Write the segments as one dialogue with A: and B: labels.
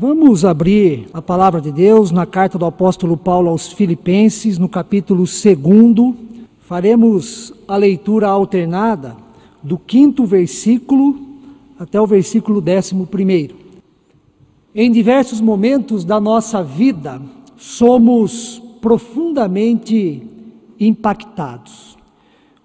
A: Vamos abrir a palavra de Deus na carta do apóstolo Paulo aos Filipenses, no capítulo 2. Faremos a leitura alternada do quinto versículo até o versículo décimo primeiro. Em diversos momentos da nossa vida, somos profundamente impactados.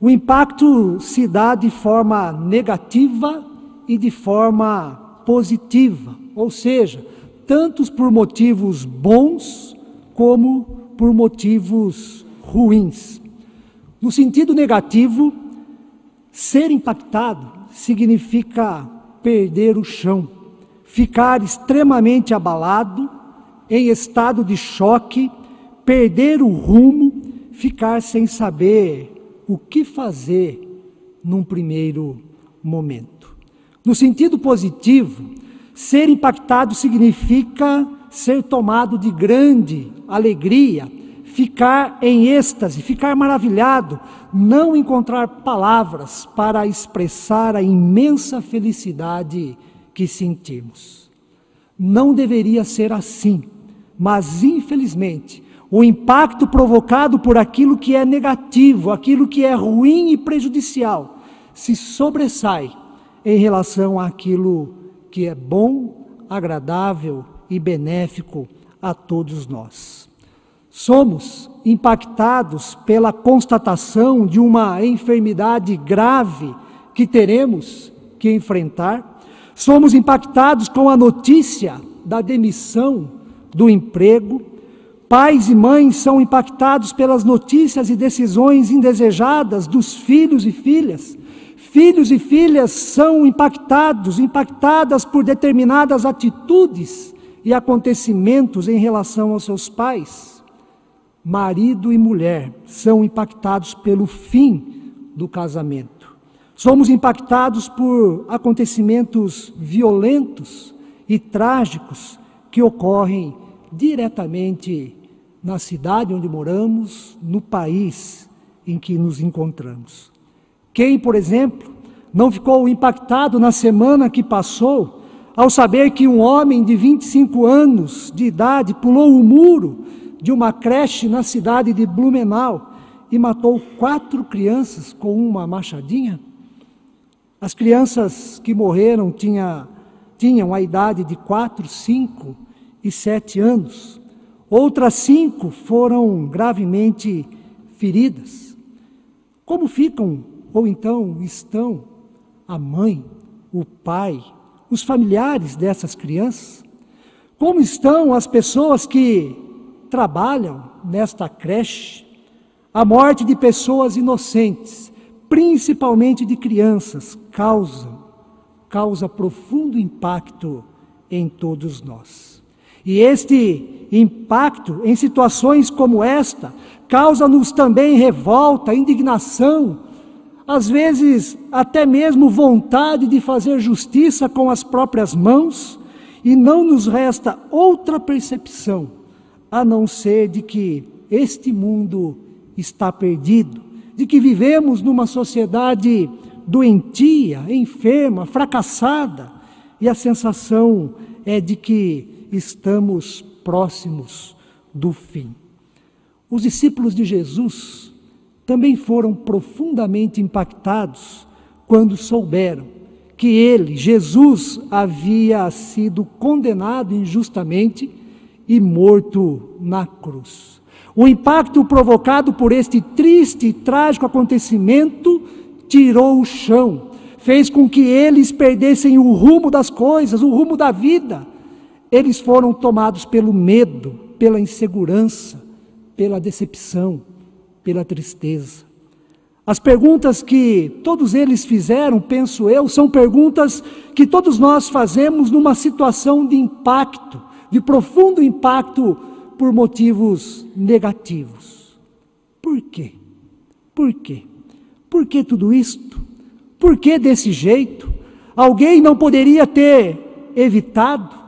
A: O impacto se dá de forma negativa e de forma positiva, ou seja, tanto por motivos bons como por motivos ruins. No sentido negativo, ser impactado significa perder o chão, ficar extremamente abalado, em estado de choque, perder o rumo, ficar sem saber o que fazer num primeiro momento. No sentido positivo, ser impactado significa ser tomado de grande alegria, ficar em êxtase, ficar maravilhado, não encontrar palavras para expressar a imensa felicidade que sentimos. Não deveria ser assim, mas infelizmente, o impacto provocado por aquilo que é negativo, aquilo que é ruim e prejudicial, se sobressai em relação àquilo que é bom, agradável e benéfico a todos nós. Somos impactados pela constatação de uma enfermidade grave que teremos que enfrentar. Somos impactados com a notícia da demissão do emprego. Pais e mães são impactados pelas notícias e decisões indesejadas dos filhos e filhas. Filhos e filhas são impactados, impactadas por determinadas atitudes e acontecimentos em relação aos seus pais. Marido e mulher são impactados pelo fim do casamento. Somos impactados por acontecimentos violentos e trágicos que ocorrem diretamente na cidade onde moramos, no país em que nos encontramos. Quem, por exemplo, não ficou impactado na semana que passou ao saber que um homem de 25 anos de idade pulou o muro de uma creche na cidade de Blumenau e matou quatro crianças com uma machadinha? As crianças que morreram tinha, tinham a idade de 4, 5 e 7 anos. Outras cinco foram gravemente feridas. Como ficam ou então estão a mãe, o pai, os familiares dessas crianças? Como estão as pessoas que trabalham nesta creche? A morte de pessoas inocentes, principalmente de crianças, causa, causa profundo impacto em todos nós. E este impacto em situações como esta causa-nos também revolta, indignação, às vezes até mesmo vontade de fazer justiça com as próprias mãos, e não nos resta outra percepção a não ser de que este mundo está perdido, de que vivemos numa sociedade doentia, enferma, fracassada, e a sensação é de que estamos próximos do fim. Os discípulos de Jesus também foram profundamente impactados quando souberam que ele, Jesus, havia sido condenado injustamente e morto na cruz. O impacto provocado por este triste e trágico acontecimento tirou o chão, fez com que eles perdessem o rumo das coisas, o rumo da vida. Eles foram tomados pelo medo, pela insegurança, pela decepção pela tristeza. As perguntas que todos eles fizeram, penso eu, são perguntas que todos nós fazemos numa situação de impacto, de profundo impacto por motivos negativos. Por quê? Por quê? Por que tudo isto? Por que desse jeito? Alguém não poderia ter evitado?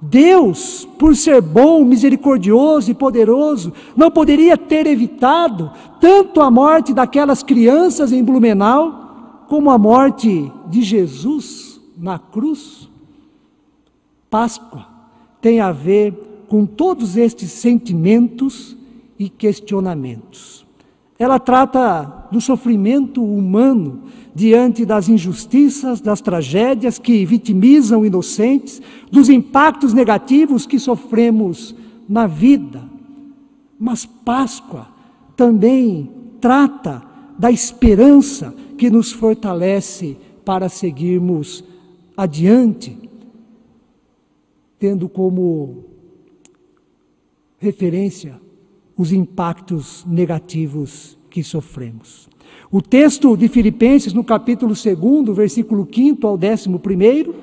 A: Deus, por ser bom, misericordioso e poderoso, não poderia ter evitado tanto a morte daquelas crianças em Blumenau, como a morte de Jesus na cruz. Páscoa, tem a ver com todos estes sentimentos e questionamentos. Ela trata do sofrimento humano diante das injustiças, das tragédias que vitimizam inocentes, dos impactos negativos que sofremos na vida. Mas Páscoa também trata da esperança que nos fortalece para seguirmos adiante, tendo como referência os impactos negativos que sofremos. O texto de Filipenses, no capítulo 2, versículo 5 ao 11,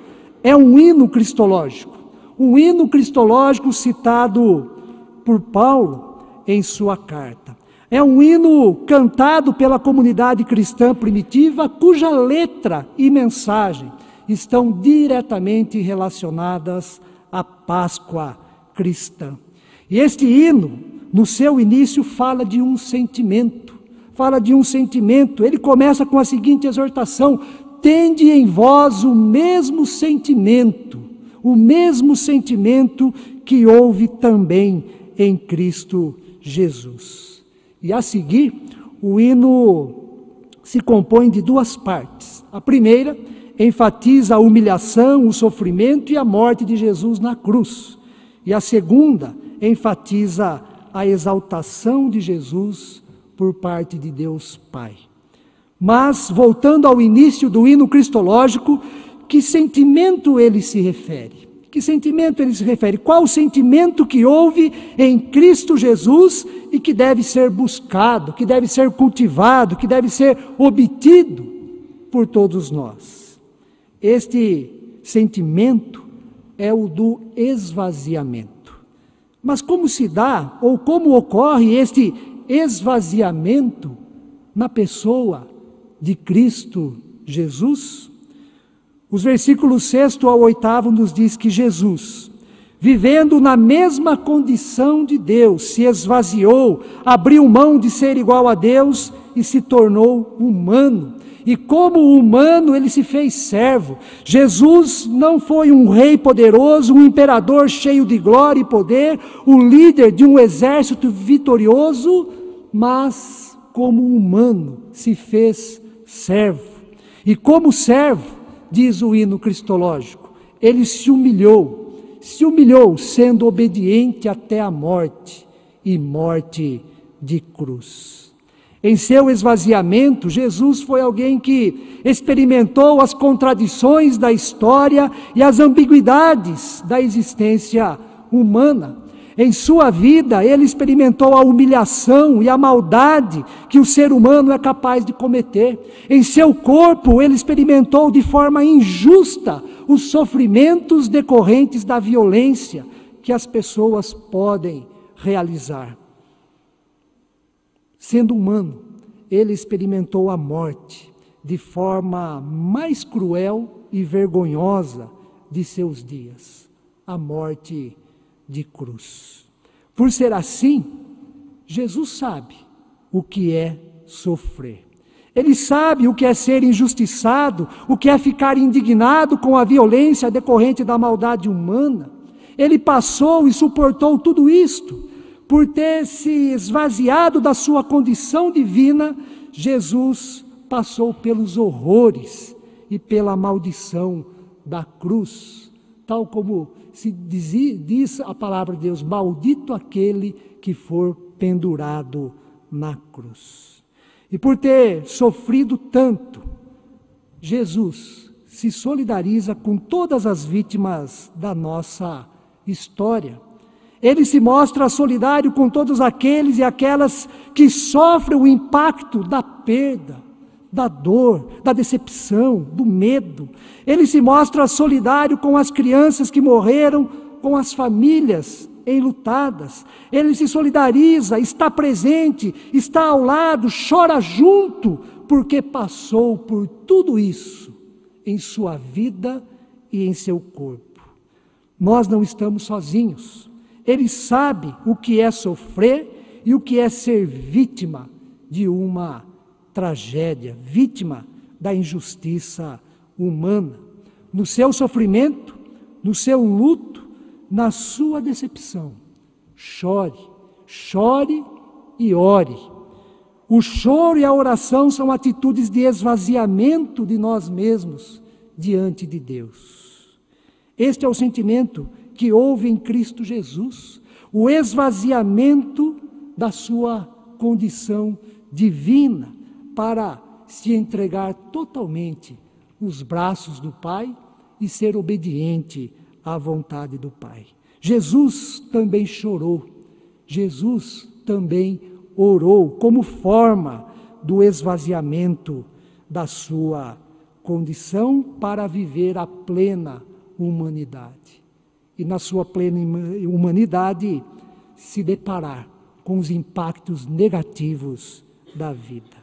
A: é um hino cristológico. Um hino cristológico citado por Paulo em sua carta. É um hino cantado pela comunidade cristã primitiva, cuja letra e mensagem estão diretamente relacionadas à Páscoa cristã. E este hino, no seu início, fala de um sentimento fala de um sentimento. Ele começa com a seguinte exortação: tende em vós o mesmo sentimento, o mesmo sentimento que houve também em Cristo Jesus. E a seguir, o hino se compõe de duas partes. A primeira enfatiza a humilhação, o sofrimento e a morte de Jesus na cruz. E a segunda enfatiza a exaltação de Jesus por parte de Deus Pai. Mas, voltando ao início do hino cristológico, que sentimento ele se refere? Que sentimento ele se refere? Qual o sentimento que houve em Cristo Jesus e que deve ser buscado, que deve ser cultivado, que deve ser obtido por todos nós? Este sentimento é o do esvaziamento. Mas como se dá, ou como ocorre este esvaziamento na pessoa de Cristo Jesus? Os versículos 6 ao 8 nos diz que Jesus, vivendo na mesma condição de Deus, se esvaziou, abriu mão de ser igual a Deus e se tornou humano e como humano ele se fez servo. Jesus não foi um rei poderoso, um imperador cheio de glória e poder, o líder de um exército vitorioso, mas como humano se fez servo. E como servo, diz o hino cristológico, ele se humilhou, se humilhou sendo obediente até a morte e morte de cruz. Em seu esvaziamento, Jesus foi alguém que experimentou as contradições da história e as ambiguidades da existência humana. Em sua vida, ele experimentou a humilhação e a maldade que o ser humano é capaz de cometer. Em seu corpo, ele experimentou de forma injusta os sofrimentos decorrentes da violência que as pessoas podem realizar. Sendo humano, ele experimentou a morte de forma mais cruel e vergonhosa de seus dias a morte de cruz. Por ser assim, Jesus sabe o que é sofrer. Ele sabe o que é ser injustiçado, o que é ficar indignado com a violência decorrente da maldade humana. Ele passou e suportou tudo isto por ter se esvaziado da sua condição divina, Jesus passou pelos horrores e pela maldição da cruz, tal como se diz, diz a palavra de Deus: Maldito aquele que for pendurado na cruz. E por ter sofrido tanto, Jesus se solidariza com todas as vítimas da nossa história. Ele se mostra solidário com todos aqueles e aquelas que sofrem o impacto da perda, da dor, da decepção, do medo. Ele se mostra solidário com as crianças que morreram, com as famílias enlutadas. Ele se solidariza, está presente, está ao lado, chora junto, porque passou por tudo isso em sua vida e em seu corpo. Nós não estamos sozinhos. Ele sabe o que é sofrer e o que é ser vítima de uma tragédia, vítima da injustiça humana. No seu sofrimento, no seu luto, na sua decepção, chore, chore e ore. O choro e a oração são atitudes de esvaziamento de nós mesmos diante de Deus. Este é o sentimento que houve em Cristo Jesus, o esvaziamento da sua condição divina para se entregar totalmente nos braços do Pai e ser obediente à vontade do Pai. Jesus também chorou, Jesus também orou como forma do esvaziamento da sua condição para viver a plena humanidade. E na sua plena humanidade se deparar com os impactos negativos da vida.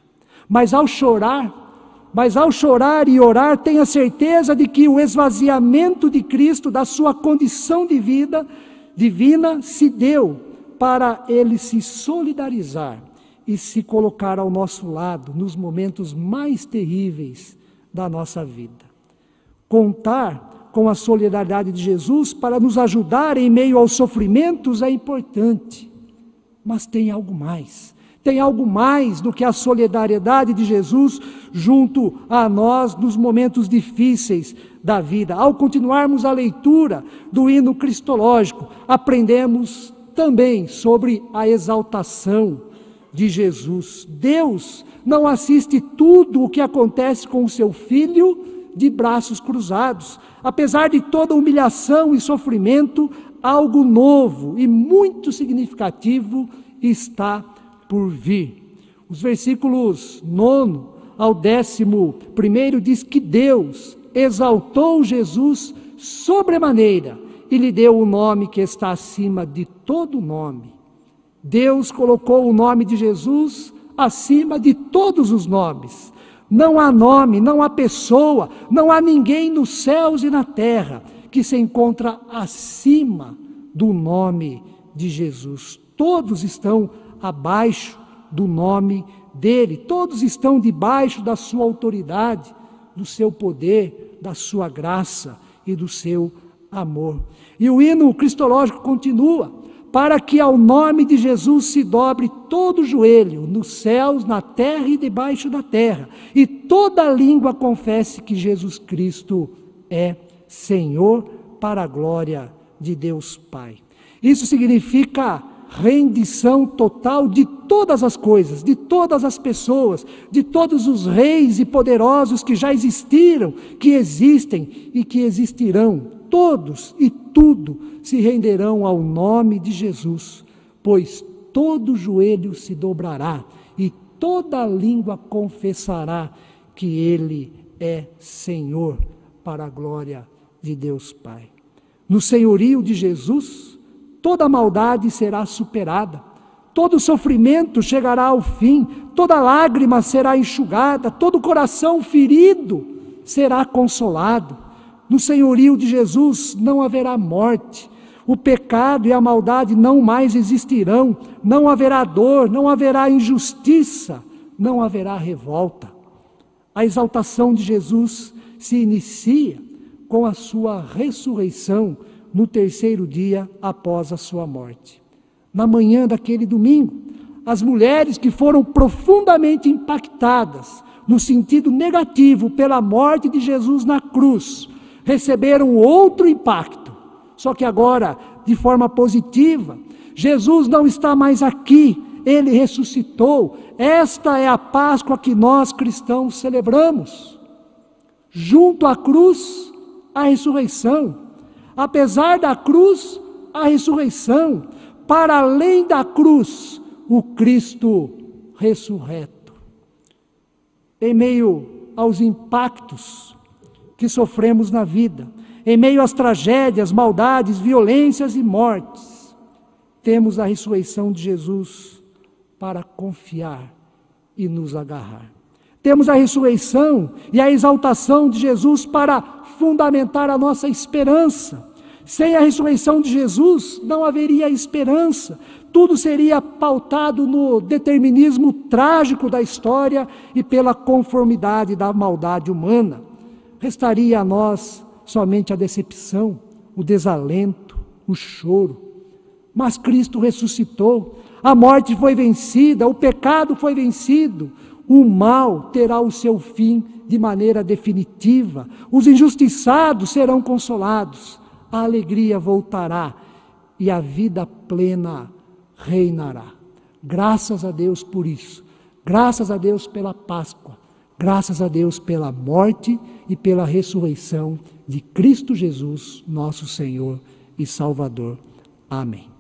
A: Mas ao chorar, mas ao chorar e orar, tenha certeza de que o esvaziamento de Cristo da sua condição de vida divina se deu para ele se solidarizar e se colocar ao nosso lado nos momentos mais terríveis da nossa vida. Contar com a solidariedade de Jesus para nos ajudar em meio aos sofrimentos é importante, mas tem algo mais tem algo mais do que a solidariedade de Jesus junto a nós nos momentos difíceis da vida. Ao continuarmos a leitura do hino cristológico, aprendemos também sobre a exaltação de Jesus. Deus não assiste tudo o que acontece com o seu filho de braços cruzados. Apesar de toda humilhação e sofrimento, algo novo e muito significativo está por vir. Os versículos 9 ao 11 diz que Deus exaltou Jesus sobremaneira e lhe deu o nome que está acima de todo nome. Deus colocou o nome de Jesus acima de todos os nomes. Não há nome, não há pessoa, não há ninguém nos céus e na terra que se encontra acima do nome de Jesus. Todos estão abaixo do nome dele. Todos estão debaixo da sua autoridade, do seu poder, da sua graça e do seu amor. E o hino cristológico continua: para que ao nome de Jesus se dobre todo joelho, nos céus, na terra e debaixo da terra, e toda língua confesse que Jesus Cristo é Senhor, para a glória de Deus Pai. Isso significa rendição total de todas as coisas, de todas as pessoas, de todos os reis e poderosos que já existiram, que existem e que existirão. Todos e tudo se renderão ao nome de Jesus, pois todo joelho se dobrará e toda língua confessará que Ele é Senhor, para a glória de Deus Pai. No senhorio de Jesus, toda maldade será superada, todo sofrimento chegará ao fim, toda lágrima será enxugada, todo coração ferido será consolado. No senhorio de Jesus não haverá morte, o pecado e a maldade não mais existirão, não haverá dor, não haverá injustiça, não haverá revolta. A exaltação de Jesus se inicia com a sua ressurreição no terceiro dia após a sua morte. Na manhã daquele domingo, as mulheres que foram profundamente impactadas no sentido negativo pela morte de Jesus na cruz, receberam outro impacto, só que agora de forma positiva. Jesus não está mais aqui, ele ressuscitou. Esta é a Páscoa que nós cristãos celebramos. Junto à cruz, a ressurreição. Apesar da cruz, a ressurreição. Para além da cruz, o Cristo ressurreto. Em meio aos impactos que sofremos na vida, em meio às tragédias, maldades, violências e mortes, temos a ressurreição de Jesus para confiar e nos agarrar. Temos a ressurreição e a exaltação de Jesus para fundamentar a nossa esperança. Sem a ressurreição de Jesus, não haveria esperança. Tudo seria pautado no determinismo trágico da história e pela conformidade da maldade humana. Restaria a nós somente a decepção, o desalento, o choro. Mas Cristo ressuscitou, a morte foi vencida, o pecado foi vencido, o mal terá o seu fim de maneira definitiva, os injustiçados serão consolados, a alegria voltará e a vida plena reinará. Graças a Deus por isso, graças a Deus pela Páscoa, graças a Deus pela morte e pela ressurreição de Cristo Jesus, nosso Senhor e Salvador. Amém.